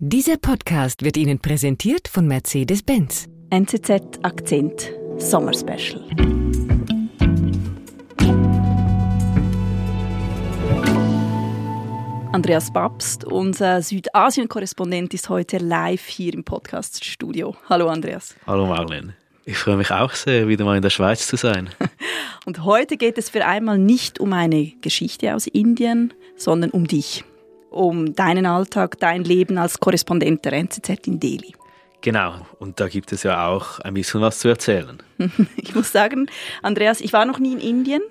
Dieser Podcast wird Ihnen präsentiert von Mercedes-Benz. NZZ Akzent Sommerspecial. Andreas Babst, unser Südasien-Korrespondent, ist heute live hier im Podcast-Studio. Hallo Andreas. Hallo Marlene. Ich freue mich auch sehr, wieder mal in der Schweiz zu sein. Und heute geht es für einmal nicht um eine Geschichte aus Indien, sondern um dich um deinen Alltag, dein Leben als Korrespondent der NZZ in Delhi. Genau, und da gibt es ja auch ein bisschen was zu erzählen. ich muss sagen, Andreas, ich war noch nie in Indien.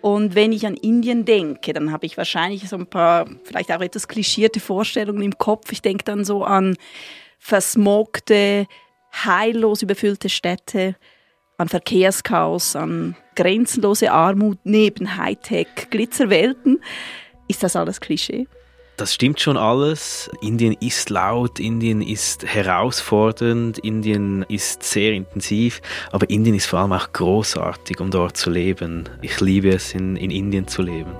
Und wenn ich an Indien denke, dann habe ich wahrscheinlich so ein paar, vielleicht auch etwas klischierte Vorstellungen im Kopf. Ich denke dann so an versmogte, heillos überfüllte Städte, an Verkehrschaos, an grenzenlose Armut neben Hightech, Glitzerwelten. Ist das alles Klischee? Das stimmt schon alles. Indien ist laut, Indien ist herausfordernd, Indien ist sehr intensiv, aber Indien ist vor allem auch großartig, um dort zu leben. Ich liebe es, in, in Indien zu leben.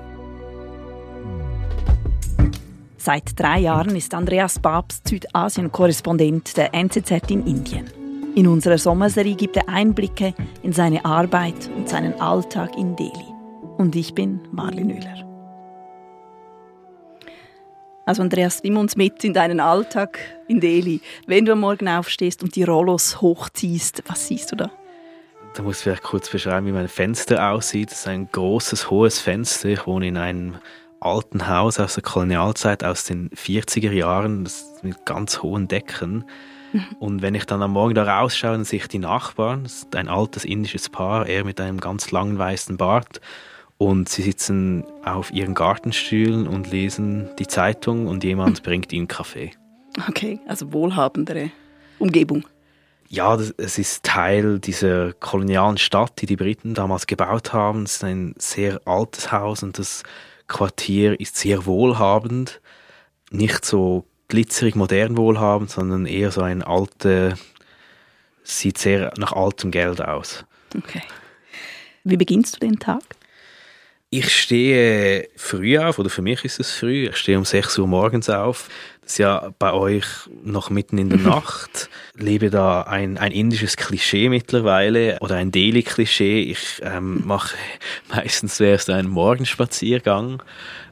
Seit drei Jahren ist Andreas Babst Südasien-Korrespondent der NZZ in Indien. In unserer Sommerserie gibt er Einblicke in seine Arbeit und seinen Alltag in Delhi. Und ich bin Marlene Müller. Also Andreas, nimm uns mit in deinen Alltag in Delhi. Wenn du am Morgen aufstehst und die Rollos hochziehst, was siehst du da? Da muss ich vielleicht kurz beschreiben, wie mein Fenster aussieht. Das ist ein großes, hohes Fenster. Ich wohne in einem alten Haus aus der Kolonialzeit, aus den 40er Jahren, mit ganz hohen Decken. Mhm. Und wenn ich dann am Morgen da rausschaue, dann sehe ich die Nachbarn. Das ist ein altes indisches Paar, er mit einem ganz langen weißen Bart und sie sitzen auf ihren Gartenstühlen und lesen die Zeitung und jemand bringt ihnen Kaffee. Okay, also wohlhabendere Umgebung. Ja, es ist Teil dieser kolonialen Stadt, die die Briten damals gebaut haben. Es ist ein sehr altes Haus und das Quartier ist sehr wohlhabend. Nicht so glitzerig modern wohlhabend, sondern eher so ein alte, sieht sehr nach altem Geld aus. Okay. Wie beginnst du den Tag? Ich stehe früh auf, oder für mich ist es früh. Ich stehe um 6 Uhr morgens auf. Das ist ja bei euch noch mitten in der Nacht. Lebe da ein, ein indisches Klischee mittlerweile oder ein Delhi-Klischee. Ich ähm, mache meistens zuerst einen Morgenspaziergang,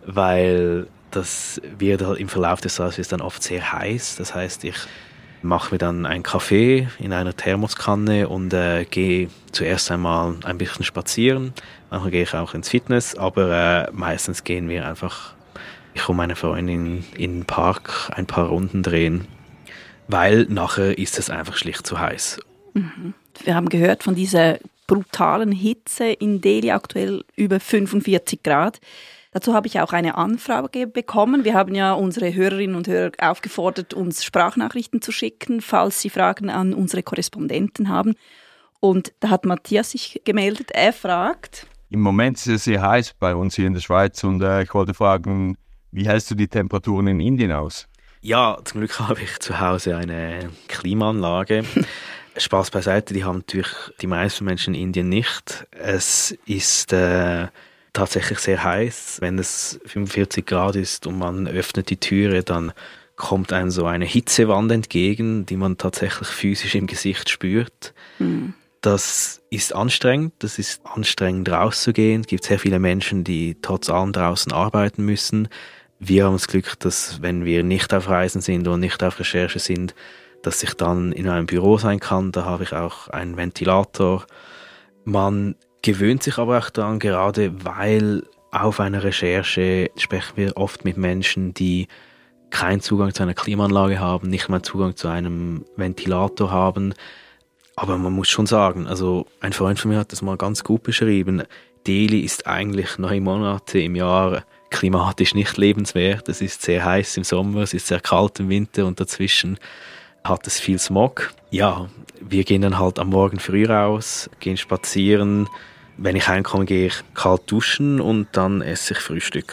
weil das wird halt im Verlauf des Tages dann oft sehr heiß. Das heißt, ich mache mir dann einen Kaffee in einer Thermoskanne und äh, gehe zuerst einmal ein bisschen spazieren. Manchmal gehe ich auch ins Fitness, aber äh, meistens gehen wir einfach, ich und meine Freundin in den Park ein paar Runden drehen, weil nachher ist es einfach schlicht zu heiß. Mhm. Wir haben gehört von dieser brutalen Hitze in Delhi aktuell über 45 Grad. Dazu habe ich auch eine Anfrage bekommen. Wir haben ja unsere Hörerinnen und Hörer aufgefordert, uns Sprachnachrichten zu schicken, falls sie Fragen an unsere Korrespondenten haben. Und da hat Matthias sich gemeldet. Er fragt. Im Moment ist es sehr heiß bei uns hier in der Schweiz und äh, ich wollte fragen, wie hältst du die Temperaturen in Indien aus? Ja, zum Glück habe ich zu Hause eine Klimaanlage. Spaß beiseite, die haben natürlich die meisten Menschen in Indien nicht. Es ist äh, tatsächlich sehr heiß. Wenn es 45 Grad ist und man öffnet die Türe, dann kommt einem so eine Hitzewand entgegen, die man tatsächlich physisch im Gesicht spürt. Mhm. Das ist anstrengend, das ist anstrengend rauszugehen. Es gibt sehr viele Menschen, die trotz allem draußen arbeiten müssen. Wir haben das Glück, dass wenn wir nicht auf Reisen sind und nicht auf Recherche sind, dass ich dann in einem Büro sein kann. Da habe ich auch einen Ventilator. Man gewöhnt sich aber auch daran, gerade weil auf einer Recherche sprechen wir oft mit Menschen, die keinen Zugang zu einer Klimaanlage haben, nicht mal Zugang zu einem Ventilator haben. Aber man muss schon sagen, also ein Freund von mir hat das mal ganz gut beschrieben. Delhi ist eigentlich neun Monate im Jahr klimatisch nicht lebenswert. Es ist sehr heiß im Sommer, es ist sehr kalt im Winter und dazwischen hat es viel Smog. Ja, wir gehen dann halt am Morgen früh raus, gehen spazieren, wenn ich heimkomme, gehe ich kalt duschen und dann esse ich Frühstück.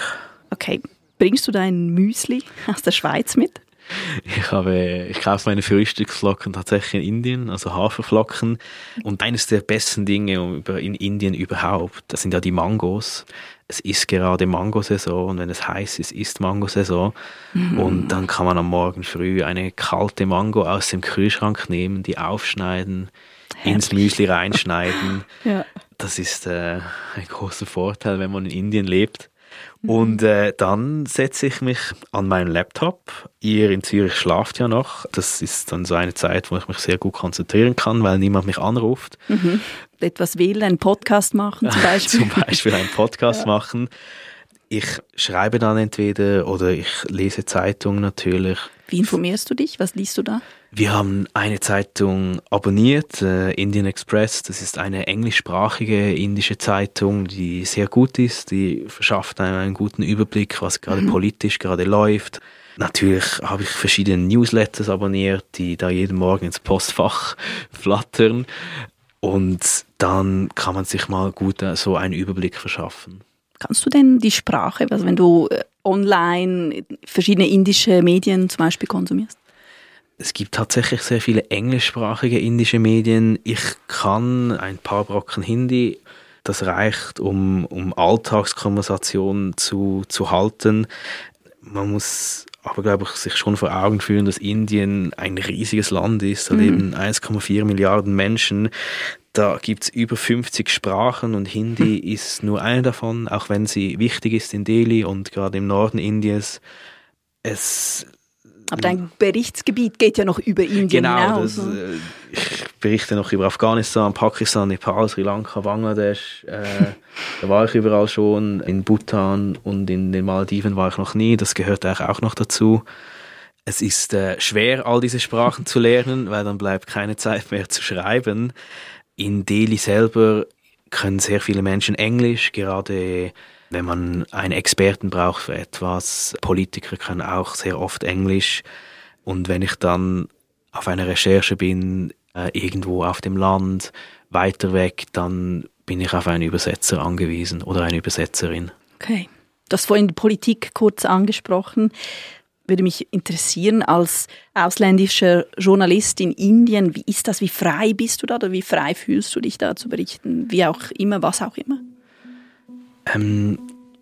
Okay. Bringst du dein Müsli aus der Schweiz mit? Ich habe, ich kaufe meine Frühstücksflocken tatsächlich in Indien, also Haferflocken. Und eines der besten Dinge in Indien überhaupt, das sind ja die Mangos. es ist gerade Mangosaison und wenn es heiß ist, ist Mangosaison. Mhm. Und dann kann man am Morgen früh eine kalte Mango aus dem Kühlschrank nehmen, die aufschneiden, Herrlich. ins Müsli reinschneiden. ja. Das ist äh, ein großer Vorteil, wenn man in Indien lebt. Mhm. Und äh, dann setze ich mich an meinen Laptop. Ihr in Zürich schlaft ja noch. Das ist dann so eine Zeit, wo ich mich sehr gut konzentrieren kann, weil niemand mich anruft. Mhm. Etwas wählen, einen Podcast machen zum Beispiel. zum Beispiel einen Podcast ja. machen. Ich schreibe dann entweder oder ich lese Zeitung natürlich. Wie informierst du dich? Was liest du da? Wir haben eine Zeitung abonniert, äh, Indian Express. Das ist eine englischsprachige indische Zeitung, die sehr gut ist. Die verschafft einem einen guten Überblick, was gerade mhm. politisch gerade läuft. Natürlich habe ich verschiedene Newsletters abonniert, die da jeden Morgen ins Postfach flattern. Und dann kann man sich mal gut äh, so einen Überblick verschaffen. Kannst du denn die Sprache, also wenn du äh, online verschiedene indische Medien zum Beispiel konsumierst? Es gibt tatsächlich sehr viele englischsprachige indische Medien. Ich kann ein paar Brocken Hindi. Das reicht, um, um Alltagskonversationen zu, zu halten. Man muss aber, glaube ich, sich schon vor Augen führen, dass Indien ein riesiges Land ist. Da mhm. leben 1,4 Milliarden Menschen. Da gibt es über 50 Sprachen und Hindi mhm. ist nur eine davon, auch wenn sie wichtig ist in Delhi und gerade im Norden Indiens. Es aber dein Berichtsgebiet geht ja noch über Indien genau, hinaus. Genau, äh, ich berichte noch über Afghanistan, Pakistan, Nepal, Sri Lanka, Bangladesch. Äh, da war ich überall schon. In Bhutan und in den Maldiven war ich noch nie. Das gehört eigentlich auch noch dazu. Es ist äh, schwer, all diese Sprachen zu lernen, weil dann bleibt keine Zeit mehr zu schreiben. In Delhi selber können sehr viele Menschen Englisch, gerade wenn man einen Experten braucht für etwas. Politiker können auch sehr oft Englisch. Und wenn ich dann auf einer Recherche bin, äh, irgendwo auf dem Land, weiter weg, dann bin ich auf einen Übersetzer angewiesen oder eine Übersetzerin. Okay. Du hast vorhin die Politik kurz angesprochen. Würde mich interessieren, als ausländischer Journalist in Indien, wie ist das? Wie frei bist du da oder wie frei fühlst du dich da zu berichten? Wie auch immer, was auch immer? Ähm,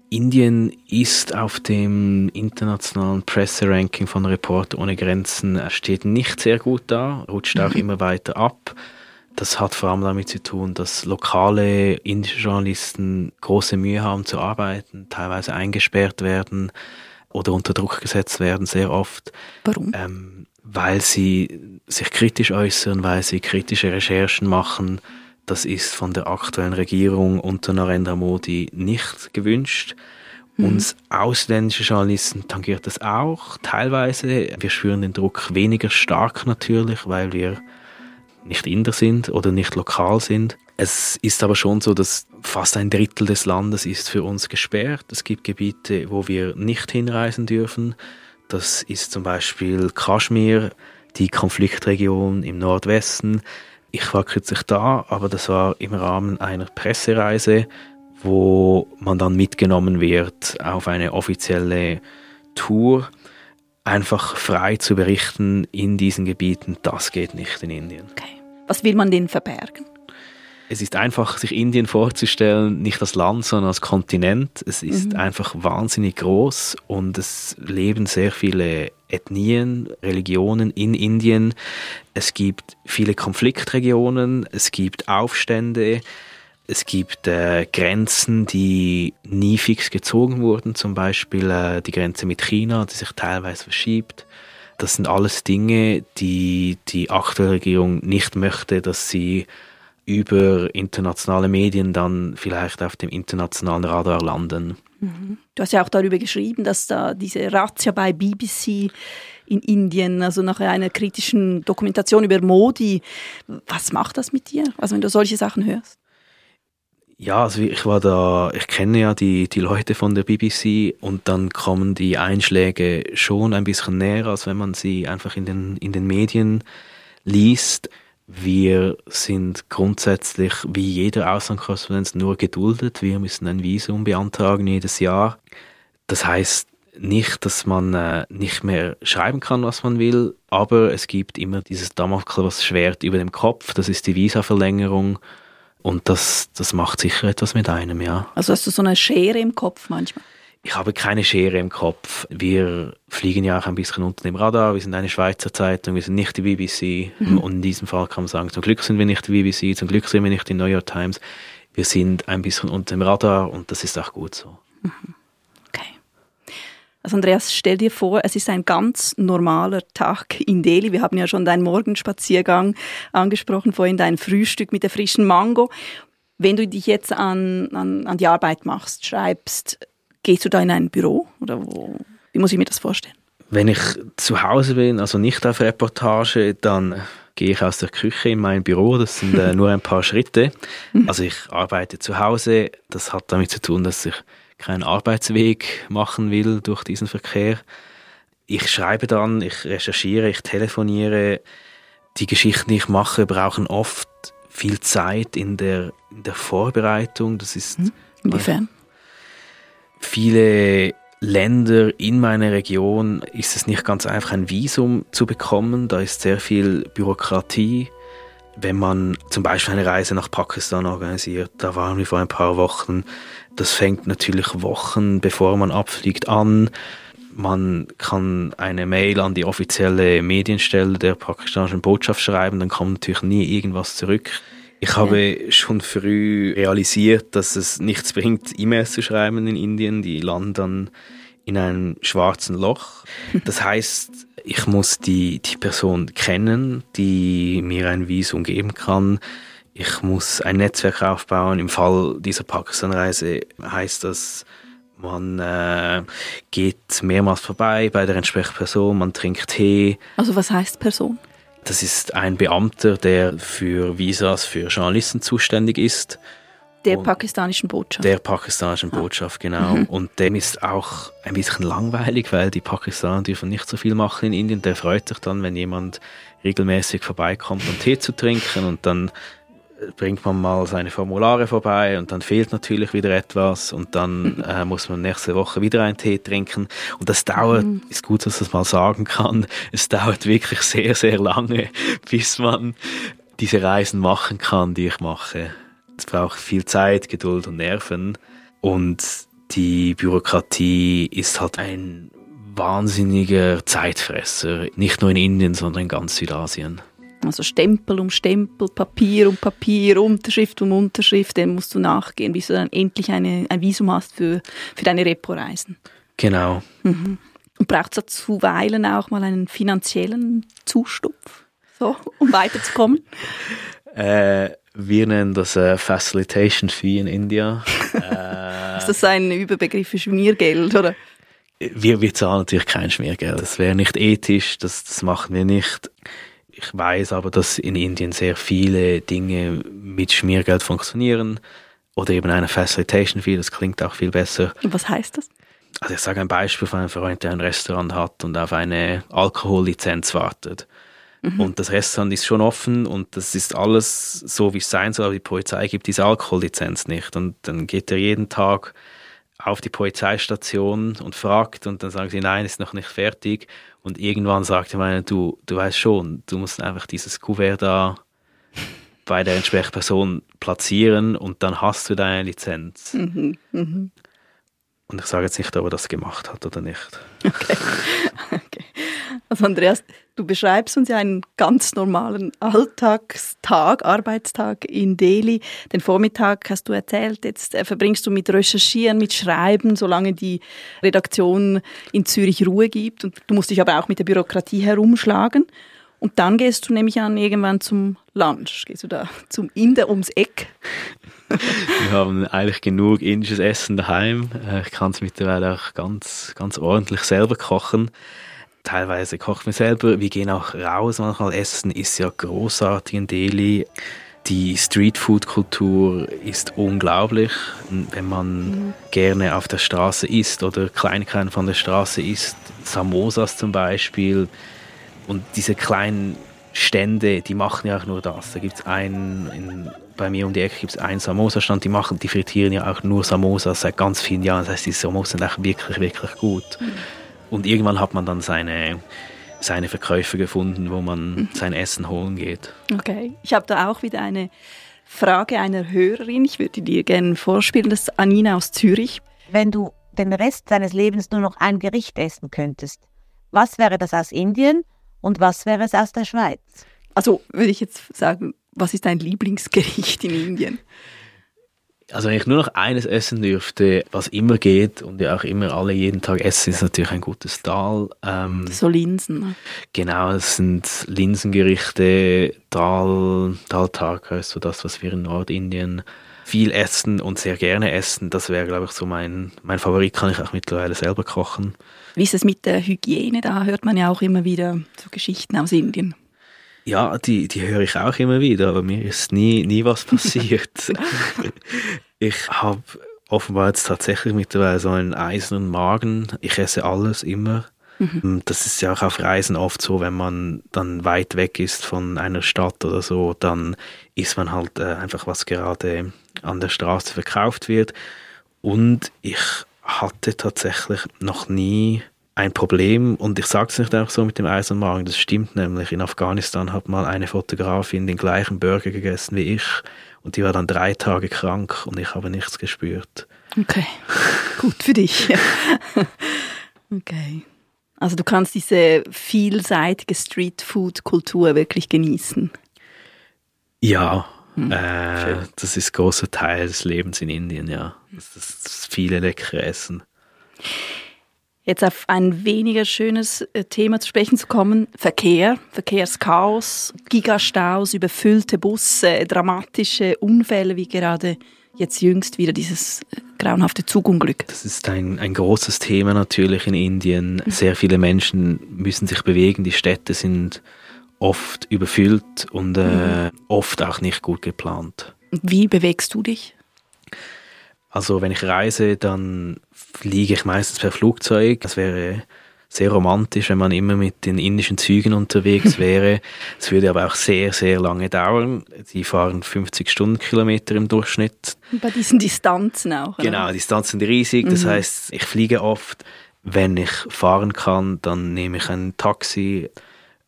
Indien ist auf dem internationalen Presseranking von Reporter ohne Grenzen steht nicht sehr gut da, rutscht auch mhm. immer weiter ab. Das hat vor allem damit zu tun, dass lokale indische Journalisten große Mühe haben zu arbeiten, teilweise eingesperrt werden oder unter Druck gesetzt werden, sehr oft. Warum? Ähm, weil sie sich kritisch äußern, weil sie kritische Recherchen machen das ist von der aktuellen Regierung unter Narendra Modi nicht gewünscht. Mhm. Uns ausländische Journalisten tangiert das auch teilweise. Wir spüren den Druck weniger stark natürlich, weil wir nicht Inder sind oder nicht lokal sind. Es ist aber schon so, dass fast ein Drittel des Landes ist für uns gesperrt. Es gibt Gebiete, wo wir nicht hinreisen dürfen. Das ist zum Beispiel Kaschmir, die Konfliktregion im Nordwesten. Ich war kürzlich da, aber das war im Rahmen einer Pressereise, wo man dann mitgenommen wird auf eine offizielle Tour, einfach frei zu berichten in diesen Gebieten, das geht nicht in Indien. Okay. Was will man denn verbergen? Es ist einfach, sich Indien vorzustellen, nicht als Land, sondern als Kontinent. Es ist mhm. einfach wahnsinnig groß und es leben sehr viele Ethnien, Religionen in Indien. Es gibt viele Konfliktregionen, es gibt Aufstände, es gibt äh, Grenzen, die nie fix gezogen wurden, zum Beispiel äh, die Grenze mit China, die sich teilweise verschiebt. Das sind alles Dinge, die die aktuelle Regierung nicht möchte, dass sie über internationale Medien dann vielleicht auf dem internationalen Radar landen. Mhm. Du hast ja auch darüber geschrieben, dass da diese Razzia bei BBC in Indien, also nach einer kritischen Dokumentation über Modi, was macht das mit dir, also wenn du solche Sachen hörst? Ja, also ich war da, ich kenne ja die, die Leute von der BBC und dann kommen die Einschläge schon ein bisschen näher, als wenn man sie einfach in den, in den Medien liest. Wir sind grundsätzlich wie jeder Auslandskorrespondenz nur geduldet. Wir müssen ein Visum beantragen jedes Jahr. Das heißt nicht, dass man äh, nicht mehr schreiben kann, was man will, aber es gibt immer dieses Damoklesschwert über dem Kopf. Das ist die Visaverlängerung. Und das, das macht sicher etwas mit einem, ja. Also hast du so eine Schere im Kopf manchmal? Ich habe keine Schere im Kopf. Wir fliegen ja auch ein bisschen unter dem Radar. Wir sind eine Schweizer Zeitung, wir sind nicht die BBC. Mhm. Und in diesem Fall kann man sagen, zum Glück sind wir nicht die BBC, zum Glück sind wir nicht die New York Times. Wir sind ein bisschen unter dem Radar und das ist auch gut so. Mhm. Also Andreas, stell dir vor, es ist ein ganz normaler Tag in Delhi. Wir haben ja schon deinen Morgenspaziergang angesprochen, vorhin dein Frühstück mit der frischen Mango. Wenn du dich jetzt an, an, an die Arbeit machst, schreibst, Gehst du da in ein Büro oder wo? Wie muss ich mir das vorstellen? Wenn ich zu Hause bin, also nicht auf Reportage, dann gehe ich aus der Küche in mein Büro. Das sind äh, nur ein paar Schritte. Also ich arbeite zu Hause. Das hat damit zu tun, dass ich keinen Arbeitsweg machen will durch diesen Verkehr. Ich schreibe dann, ich recherchiere, ich telefoniere. Die Geschichten, die ich mache, brauchen oft viel Zeit in der, in der Vorbereitung. Das ist mhm. Inwiefern? viele Länder in meiner Region ist es nicht ganz einfach, ein Visum zu bekommen. Da ist sehr viel Bürokratie. Wenn man zum Beispiel eine Reise nach Pakistan organisiert, da waren wir vor ein paar Wochen, das fängt natürlich Wochen bevor man abfliegt an. Man kann eine Mail an die offizielle Medienstelle der pakistanischen Botschaft schreiben, dann kommt natürlich nie irgendwas zurück. Ich habe ja. schon früh realisiert, dass es nichts bringt, E-Mails zu schreiben in Indien. Die landen dann in einem schwarzen Loch. Das heißt, ich muss die, die Person kennen, die mir ein Visum geben kann. Ich muss ein Netzwerk aufbauen. Im Fall dieser Pakistan-Reise heißt das, man äh, geht mehrmals vorbei bei der entsprechenden Person, man trinkt Tee. Also was heißt Person? Das ist ein Beamter, der für Visas für Journalisten zuständig ist. Der pakistanischen Botschaft. Der pakistanischen ah. Botschaft, genau. Mhm. Und dem ist auch ein bisschen langweilig, weil die Pakistaner dürfen nicht so viel machen in Indien. Der freut sich dann, wenn jemand regelmäßig vorbeikommt, um Tee zu trinken und dann bringt man mal seine Formulare vorbei und dann fehlt natürlich wieder etwas und dann äh, muss man nächste Woche wieder einen Tee trinken und das dauert, mhm. ist gut, dass ich das mal sagen kann, es dauert wirklich sehr, sehr lange, bis man diese Reisen machen kann, die ich mache. Es braucht viel Zeit, Geduld und Nerven und die Bürokratie ist halt ein wahnsinniger Zeitfresser, nicht nur in Indien, sondern in ganz Südasien. Also Stempel um Stempel, Papier um Papier, Unterschrift um Unterschrift, dem musst du nachgehen, bis du dann endlich eine, ein Visum hast für, für deine Repo-Reisen. Genau. Mhm. Und braucht es zuweilen auch mal einen finanziellen Zustupf, so, um weiterzukommen? äh, wir nennen das äh, Facilitation Fee in India. äh, Ist das ein Überbegriff für Schmiergeld, oder? Wir, wir zahlen natürlich kein Schmiergeld. Das wäre nicht ethisch, das, das machen wir nicht. Ich weiß aber, dass in Indien sehr viele Dinge mit Schmiergeld funktionieren oder eben eine Facilitation Fee, das klingt auch viel besser. Was heißt das? Also ich sage ein Beispiel von einem Freund, der ein Restaurant hat und auf eine Alkohollizenz wartet. Mhm. Und das Restaurant ist schon offen und das ist alles so, wie es sein soll, aber die Polizei gibt diese Alkohollizenz nicht. Und dann geht er jeden Tag auf die Polizeistation und fragt und dann sagen sie, nein, ist noch nicht fertig. Und irgendwann sagt er du, du weißt schon, du musst einfach dieses Kuvert da bei der entsprechenden Person platzieren und dann hast du deine Lizenz. Mhm, mh. Und ich sage jetzt nicht, ob er das gemacht hat oder nicht. Okay. Also Andreas, du beschreibst uns ja einen ganz normalen Alltagstag, Arbeitstag in Delhi. Den Vormittag hast du erzählt, jetzt äh, verbringst du mit Recherchieren, mit Schreiben, solange die Redaktion in Zürich Ruhe gibt. Und du musst dich aber auch mit der Bürokratie herumschlagen. Und dann gehst du nämlich an irgendwann zum Lunch. Gehst du da zum Inder ums Eck? Wir haben eigentlich genug indisches Essen daheim. Äh, ich kann es mittlerweile auch ganz, ganz ordentlich selber kochen teilweise kochen wir selber. Wir gehen auch raus manchmal essen, ist ja großartig in Delhi. Die Streetfood-Kultur ist unglaublich. Wenn man mhm. gerne auf der Straße isst oder Kleinigkeiten von der Straße isst, Samosas zum Beispiel, und diese kleinen Stände, die machen ja auch nur das. Da gibt es einen, bei mir um die Ecke gibt es einen Samosa-Stand, die machen, die frittieren ja auch nur Samosas seit ganz vielen Jahren. Das heißt, die Samosas sind auch wirklich, wirklich gut. Mhm. Und irgendwann hat man dann seine, seine Verkäufer gefunden, wo man mhm. sein Essen holen geht. Okay, ich habe da auch wieder eine Frage einer Hörerin. Ich würde dir gerne vorspielen. Das ist Anina aus Zürich. Wenn du den Rest deines Lebens nur noch ein Gericht essen könntest, was wäre das aus Indien und was wäre es aus der Schweiz? Also würde ich jetzt sagen, was ist dein Lieblingsgericht in Indien? Also wenn ich nur noch eines essen dürfte, was immer geht und ja auch immer alle jeden Tag essen, ist natürlich ein gutes Dal. Ähm, so Linsen. Genau, es sind Linsengerichte, Dal, Dal Tarka ist so das, was wir in Nordindien viel essen und sehr gerne essen. Das wäre, glaube ich, so mein, mein Favorit, kann ich auch mittlerweile selber kochen. Wie ist es mit der Hygiene? Da hört man ja auch immer wieder so Geschichten aus Indien. Ja, die, die höre ich auch immer wieder, aber mir ist nie, nie was passiert. ich habe offenbar jetzt tatsächlich mittlerweile so einen eisernen Magen. Ich esse alles immer. Mhm. Das ist ja auch auf Reisen oft so, wenn man dann weit weg ist von einer Stadt oder so, dann isst man halt äh, einfach, was gerade an der Straße verkauft wird. Und ich hatte tatsächlich noch nie ein Problem und ich sage es nicht einfach so mit dem Eisenmagen, das stimmt nämlich. In Afghanistan hat mal eine Fotografin den gleichen Burger gegessen wie ich und die war dann drei Tage krank und ich habe nichts gespürt. Okay, gut für dich. okay. Also du kannst diese vielseitige Streetfood-Kultur wirklich genießen. Ja, hm, äh, das ist ein großer Teil des Lebens in Indien, ja. Das, das, das viele leckere Essen. Jetzt auf ein weniger schönes äh, Thema zu sprechen zu kommen. Verkehr, Verkehrschaos, Gigastaus, überfüllte Busse, dramatische Unfälle, wie gerade jetzt jüngst wieder dieses äh, grauenhafte Zugunglück. Das ist ein, ein großes Thema natürlich in Indien. Mhm. Sehr viele Menschen müssen sich bewegen. Die Städte sind oft überfüllt und äh, mhm. oft auch nicht gut geplant. Wie bewegst du dich? Also wenn ich reise, dann fliege ich meistens per Flugzeug. Das wäre sehr romantisch, wenn man immer mit den indischen Zügen unterwegs wäre. Es würde aber auch sehr, sehr lange dauern. Die fahren 50 Stundenkilometer im Durchschnitt. Bei diesen Distanzen auch. Oder? Genau, Distanzen sind riesig. Das mhm. heißt, ich fliege oft. Wenn ich fahren kann, dann nehme ich ein Taxi,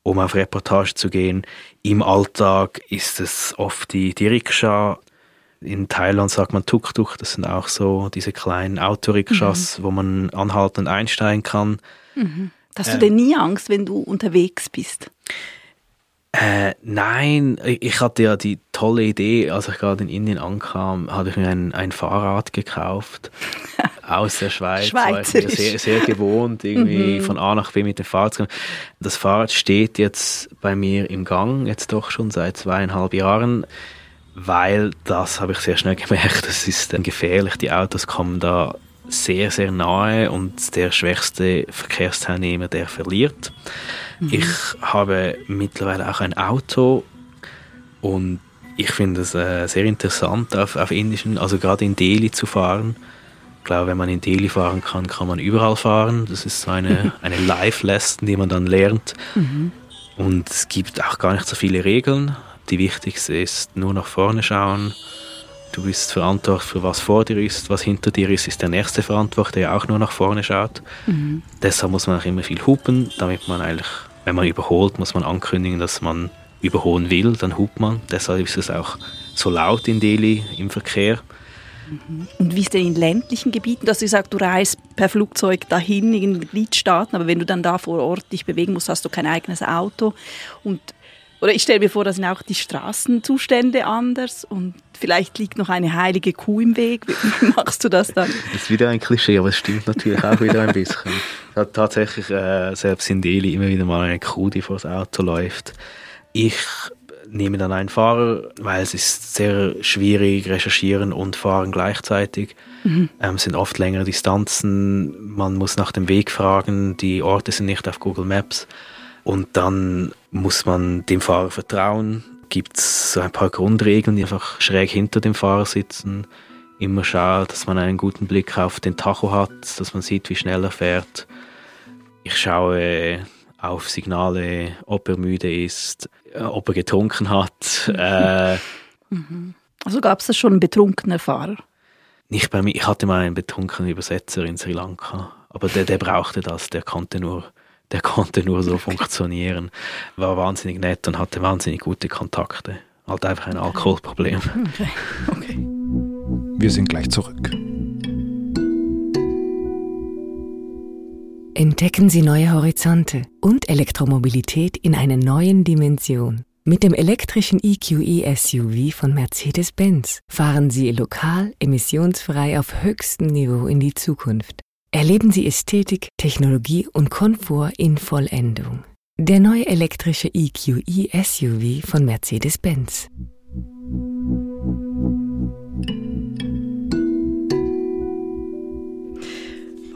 um auf Reportage zu gehen. Im Alltag ist es oft die, die Rikscha, in Thailand sagt man Tuk-Tuk, das sind auch so diese kleinen Autorikschas, mhm. wo man anhalten und einsteigen kann. Mhm. Hast du ähm, denn nie Angst, wenn du unterwegs bist? Äh, nein, ich hatte ja die tolle Idee, als ich gerade in Indien ankam, hatte ich mir ein, ein Fahrrad gekauft aus der Schweiz. Schweizerisch. Sehr, sehr gewohnt, irgendwie mhm. von A nach B mit dem Fahrrad zu kommen. Das Fahrrad steht jetzt bei mir im Gang, jetzt doch schon seit zweieinhalb Jahren weil das habe ich sehr schnell gemerkt, das ist gefährlich. Die Autos kommen da sehr, sehr nahe und der schwächste Verkehrsteilnehmer, der verliert. Mhm. Ich habe mittlerweile auch ein Auto und ich finde es äh, sehr interessant, auf, auf indischen, also gerade in Delhi zu fahren. Ich glaube, wenn man in Delhi fahren kann, kann man überall fahren. Das ist so eine, eine Live-Lesson, die man dann lernt. Mhm. Und es gibt auch gar nicht so viele Regeln. Die wichtigste ist nur nach vorne schauen. Du bist verantwortlich für was vor dir ist, was hinter dir ist, ist der nächste verantwortlich, der auch nur nach vorne schaut. Mhm. Deshalb muss man auch immer viel hupen, damit man eigentlich, wenn man überholt, muss man ankündigen, dass man überholen will, dann hupt man. Deshalb ist es auch so laut in Delhi im Verkehr. Mhm. Und wie ist denn in ländlichen Gebieten? Du hast gesagt, du reist per Flugzeug dahin in den Gliedstaaten, aber wenn du dann da vor Ort dich bewegen musst, hast du kein eigenes Auto. Und oder ich stelle mir vor, da sind auch die Straßenzustände anders und vielleicht liegt noch eine heilige Kuh im Weg. Wie machst du das dann? Das ist wieder ein Klischee, aber es stimmt natürlich auch wieder ein bisschen. Es hat tatsächlich äh, selbst in Delhi immer wieder mal eine Kuh, die vor das Auto läuft. Ich nehme dann einen Fahrer, weil es ist sehr schwierig, recherchieren und fahren gleichzeitig. Mhm. Ähm, es sind oft längere Distanzen, man muss nach dem Weg fragen, die Orte sind nicht auf Google Maps. Und dann muss man dem Fahrer vertrauen. Gibt es so ein paar Grundregeln, die einfach schräg hinter dem Fahrer sitzen. Immer schauen, dass man einen guten Blick auf den Tacho hat, dass man sieht, wie schnell er fährt. Ich schaue auf Signale, ob er müde ist, äh, ob er getrunken hat. äh, mhm. Also gab es da schon einen betrunkenen Fahrer? Nicht bei mir. Ich hatte mal einen betrunkenen Übersetzer in Sri Lanka, aber der, der brauchte das. Der konnte nur der konnte nur so funktionieren. War wahnsinnig nett und hatte wahnsinnig gute Kontakte. halt einfach ein Alkoholproblem. Okay. okay. Wir sind gleich zurück. Entdecken Sie neue Horizonte und Elektromobilität in einer neuen Dimension. Mit dem elektrischen EQE SUV von Mercedes-Benz fahren Sie lokal emissionsfrei auf höchstem Niveau in die Zukunft. Erleben Sie Ästhetik, Technologie und Komfort in Vollendung. Der neue elektrische EQE SUV von Mercedes-Benz.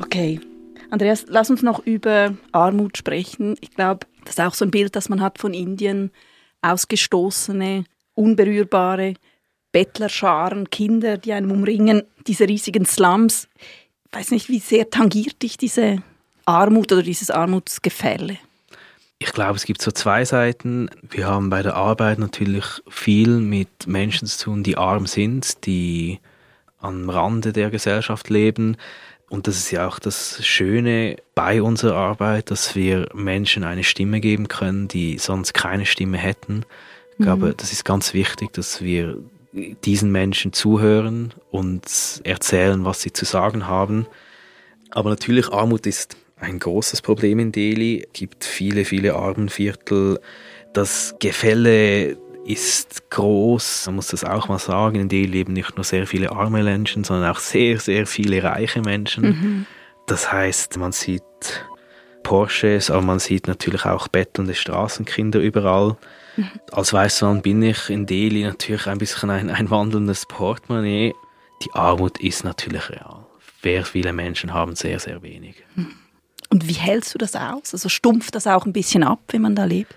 Okay. Andreas, lass uns noch über Armut sprechen. Ich glaube, das ist auch so ein Bild, das man hat von Indien. Ausgestoßene, unberührbare Bettlerscharen, Kinder, die einen umringen, diese riesigen Slums. Ich weiß nicht, wie sehr tangiert dich diese Armut oder dieses Armutsgefälle? Ich glaube, es gibt so zwei Seiten. Wir haben bei der Arbeit natürlich viel mit Menschen zu tun, die arm sind, die am Rande der Gesellschaft leben. Und das ist ja auch das Schöne bei unserer Arbeit, dass wir Menschen eine Stimme geben können, die sonst keine Stimme hätten. Ich glaube, das ist ganz wichtig, dass wir diesen Menschen zuhören und erzählen, was sie zu sagen haben. Aber natürlich, Armut ist ein großes Problem in Delhi. Es gibt viele, viele Armenviertel. Das Gefälle ist groß. Man muss das auch mal sagen. In Delhi leben nicht nur sehr viele arme Menschen, sondern auch sehr, sehr viele reiche Menschen. Mhm. Das heißt, man sieht Porsches, aber man sieht natürlich auch bettelnde Straßenkinder überall. Mhm. Als Weißmann bin ich in Delhi natürlich ein bisschen ein, ein wandelndes Portemonnaie. Die Armut ist natürlich real. Sehr viele Menschen haben sehr, sehr wenig. Und wie hältst du das aus? Also stumpft das auch ein bisschen ab, wenn man da lebt?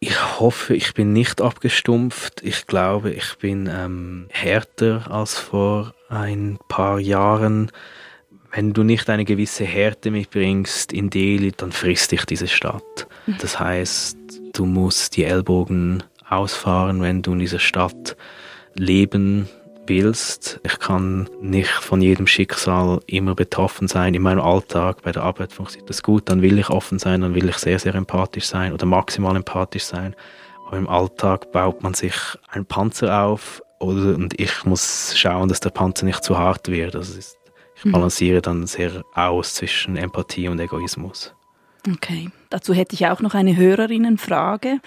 Ich hoffe, ich bin nicht abgestumpft. Ich glaube, ich bin ähm, härter als vor ein paar Jahren. Wenn du nicht eine gewisse Härte mitbringst in Delhi, dann frisst dich diese Stadt. Das heißt, du musst die Ellbogen ausfahren, wenn du in dieser Stadt leben willst. Ich kann nicht von jedem Schicksal immer betroffen sein. In meinem Alltag, bei der Arbeit funktioniert das gut. Dann will ich offen sein, dann will ich sehr, sehr empathisch sein oder maximal empathisch sein. Aber im Alltag baut man sich einen Panzer auf und ich muss schauen, dass der Panzer nicht zu hart wird. Das ist, ich balanciere dann sehr aus zwischen Empathie und Egoismus. Okay, dazu hätte ich auch noch eine Hörerinnenfrage.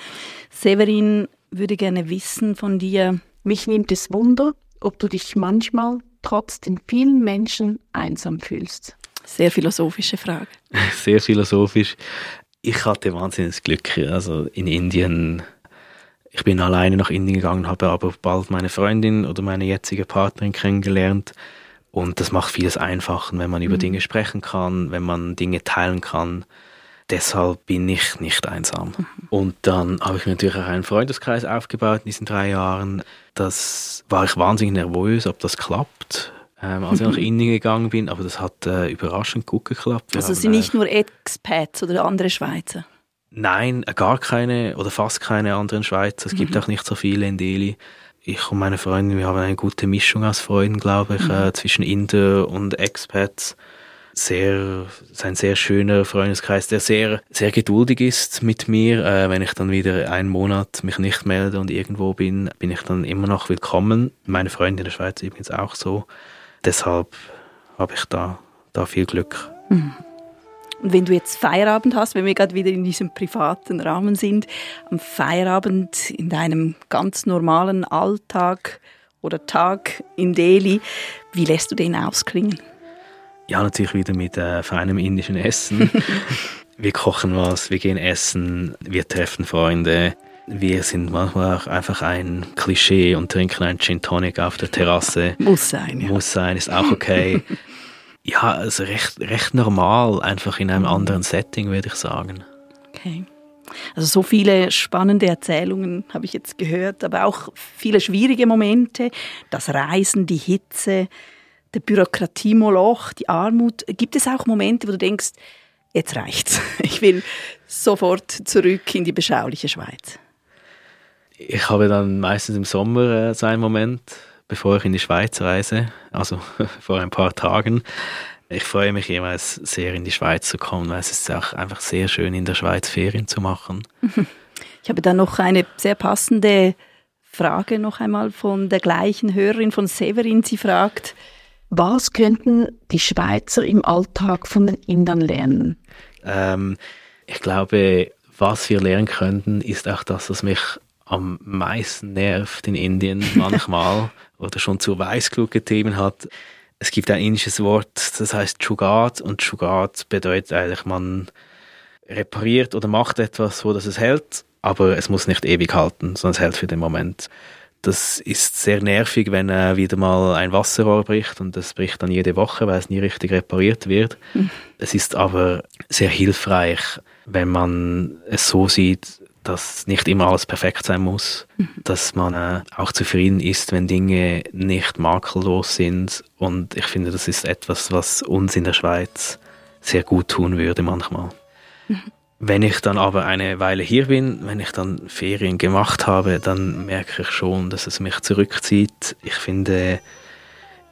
Severin würde gerne wissen von dir, Mich nimmt es Wunder, ob du dich manchmal trotz den vielen Menschen einsam fühlst. sehr philosophische Frage. sehr philosophisch. Ich hatte wahnsinniges Glück. Also in Indien, ich bin alleine nach Indien gegangen, habe aber bald meine Freundin oder meine jetzige Partnerin kennengelernt. Und das macht vieles einfacher, wenn man über Dinge sprechen kann, wenn man Dinge teilen kann. Deshalb bin ich nicht einsam. Und dann habe ich mir natürlich auch einen Freundeskreis aufgebaut in diesen drei Jahren. Das war ich wahnsinnig nervös, ob das klappt, ähm, als ich nach Indien gegangen bin. Aber das hat äh, überraschend gut geklappt. Wir Also sind äh, nicht nur Expats oder andere Schweizer. Nein, gar keine oder fast keine anderen Schweizer. Es gibt auch nicht so viele in Delhi. Ich und meine Freundin, wir haben eine gute Mischung aus Freunden, glaube ich, äh, zwischen Inder und Expats. Sehr, ein sehr schöner Freundeskreis, der sehr, sehr geduldig ist mit mir. Äh, wenn ich dann wieder einen Monat mich nicht melde und irgendwo bin, bin ich dann immer noch willkommen. Meine Freundin in der Schweiz übrigens auch so. Deshalb habe ich da, da viel Glück. Und wenn du jetzt Feierabend hast, wenn wir gerade wieder in diesem privaten Rahmen sind, am Feierabend in deinem ganz normalen Alltag oder Tag in Delhi, wie lässt du den ausklingen? Ja, natürlich wieder mit äh, feinem indischen Essen. wir kochen was, wir gehen essen, wir treffen Freunde. Wir sind manchmal auch einfach ein Klischee und trinken einen Gin Tonic auf der Terrasse. Muss sein, ja. Muss sein, ist auch okay. ja, also recht, recht normal, einfach in einem anderen Setting, würde ich sagen. Okay. Also so viele spannende Erzählungen habe ich jetzt gehört, aber auch viele schwierige Momente. Das Reisen, die Hitze, der Bürokratiemoloch, die Armut. Gibt es auch Momente, wo du denkst, jetzt reicht's. Ich will sofort zurück in die beschauliche Schweiz. Ich habe dann meistens im Sommer äh, so einen Moment, bevor ich in die Schweiz reise, also vor ein paar Tagen. Ich freue mich jeweils sehr, in die Schweiz zu kommen, weil es ist auch einfach sehr schön, in der Schweiz Ferien zu machen. Ich habe da noch eine sehr passende Frage noch einmal von der gleichen Hörerin von Severin. Sie fragt, was könnten die Schweizer im Alltag von den Indern lernen? Ähm, ich glaube, was wir lernen könnten, ist auch das, was mich am meisten nervt in Indien manchmal oder schon zu Weißglut getrieben hat. Es gibt ein indisches Wort, das heißt Chugat und Chugat bedeutet eigentlich, man repariert oder macht etwas so, dass es hält, aber es muss nicht ewig halten, sondern es hält für den Moment. Das ist sehr nervig, wenn äh, wieder mal ein Wasserrohr bricht und das bricht dann jede Woche, weil es nie richtig repariert wird. Mhm. Es ist aber sehr hilfreich, wenn man es so sieht, dass nicht immer alles perfekt sein muss, mhm. dass man äh, auch zufrieden ist, wenn Dinge nicht makellos sind. Und ich finde, das ist etwas, was uns in der Schweiz sehr gut tun würde manchmal. Mhm. Wenn ich dann aber eine Weile hier bin, wenn ich dann Ferien gemacht habe, dann merke ich schon, dass es mich zurückzieht. Ich finde,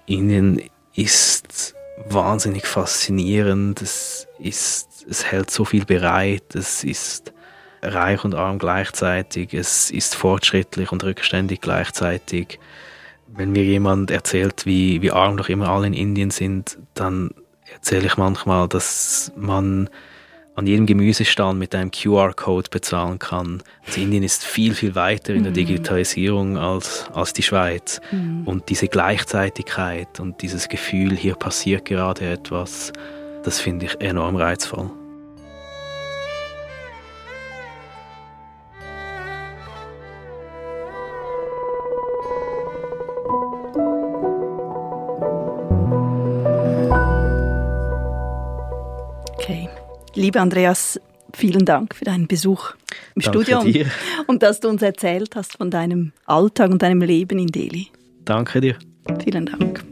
Indien ist wahnsinnig faszinierend. Es, ist, es hält so viel bereit. Es ist reich und arm gleichzeitig. Es ist fortschrittlich und rückständig gleichzeitig. Wenn mir jemand erzählt, wie, wie arm doch immer alle in Indien sind, dann erzähle ich manchmal, dass man an jedem Gemüsestand mit einem QR-Code bezahlen kann. Also Indien ist viel, viel weiter in der mhm. Digitalisierung als, als die Schweiz. Mhm. Und diese Gleichzeitigkeit und dieses Gefühl, hier passiert gerade etwas, das finde ich enorm reizvoll. Liebe Andreas, vielen Dank für deinen Besuch im Danke Studio dir. und dass du uns erzählt hast von deinem Alltag und deinem Leben in Delhi. Danke dir. Vielen Dank.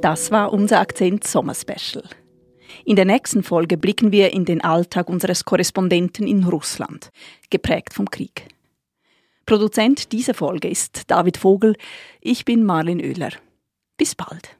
Das war unser Akzent Sommerspecial. In der nächsten Folge blicken wir in den Alltag unseres Korrespondenten in Russland, geprägt vom Krieg. Produzent dieser Folge ist David Vogel, ich bin Marlin Oehler. Bis bald.